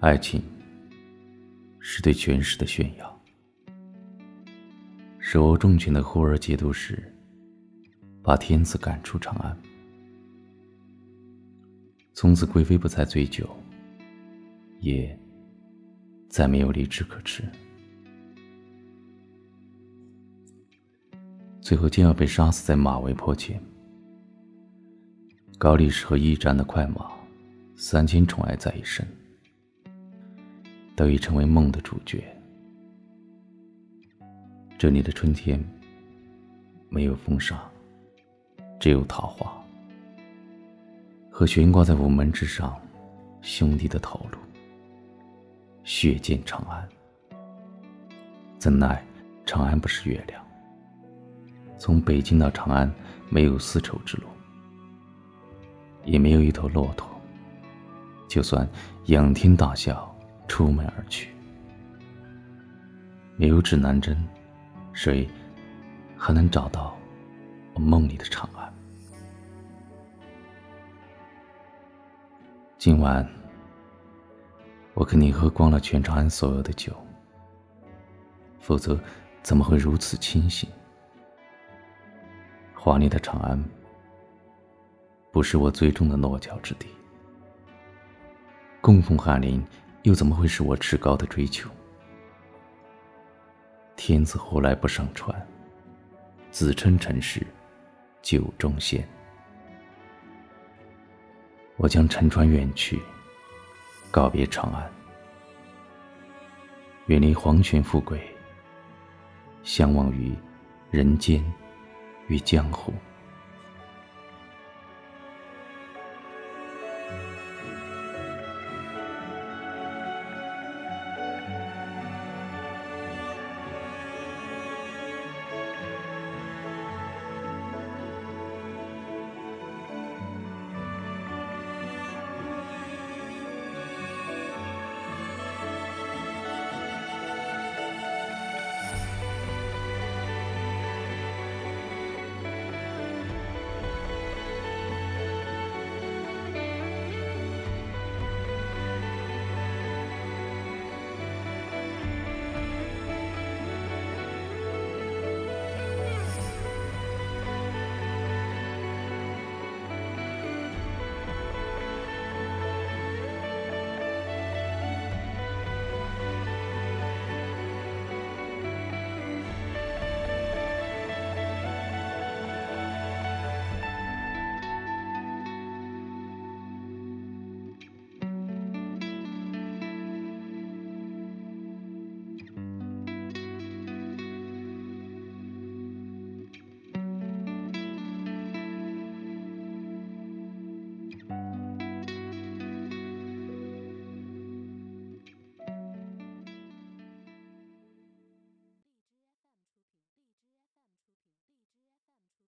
爱情是对权势的炫耀。手握重权的忽而节度使，把天子赶出长安，从此贵妃不再醉酒，也再没有荔枝可吃。最后，竟要被杀死在马嵬坡前。高力士和驿站的快马，三千宠爱在一身，都已成为梦的主角。这里的春天，没有风沙，只有桃花，和悬挂在午门之上兄弟的头颅。血溅长安，怎奈长安不是月亮。从北京到长安，没有丝绸之路，也没有一头骆驼。就算仰天大笑，出门而去，没有指南针，谁还能找到我梦里的长安？今晚，我肯定喝光了全长安所有的酒，否则怎么会如此清醒？华丽的长安，不是我最终的落脚之地。供奉翰林，又怎么会是我至高的追求？天子后来不上船，自称臣是酒中仙。我将乘船远去，告别长安，远离皇权富贵，相忘于人间。与江湖。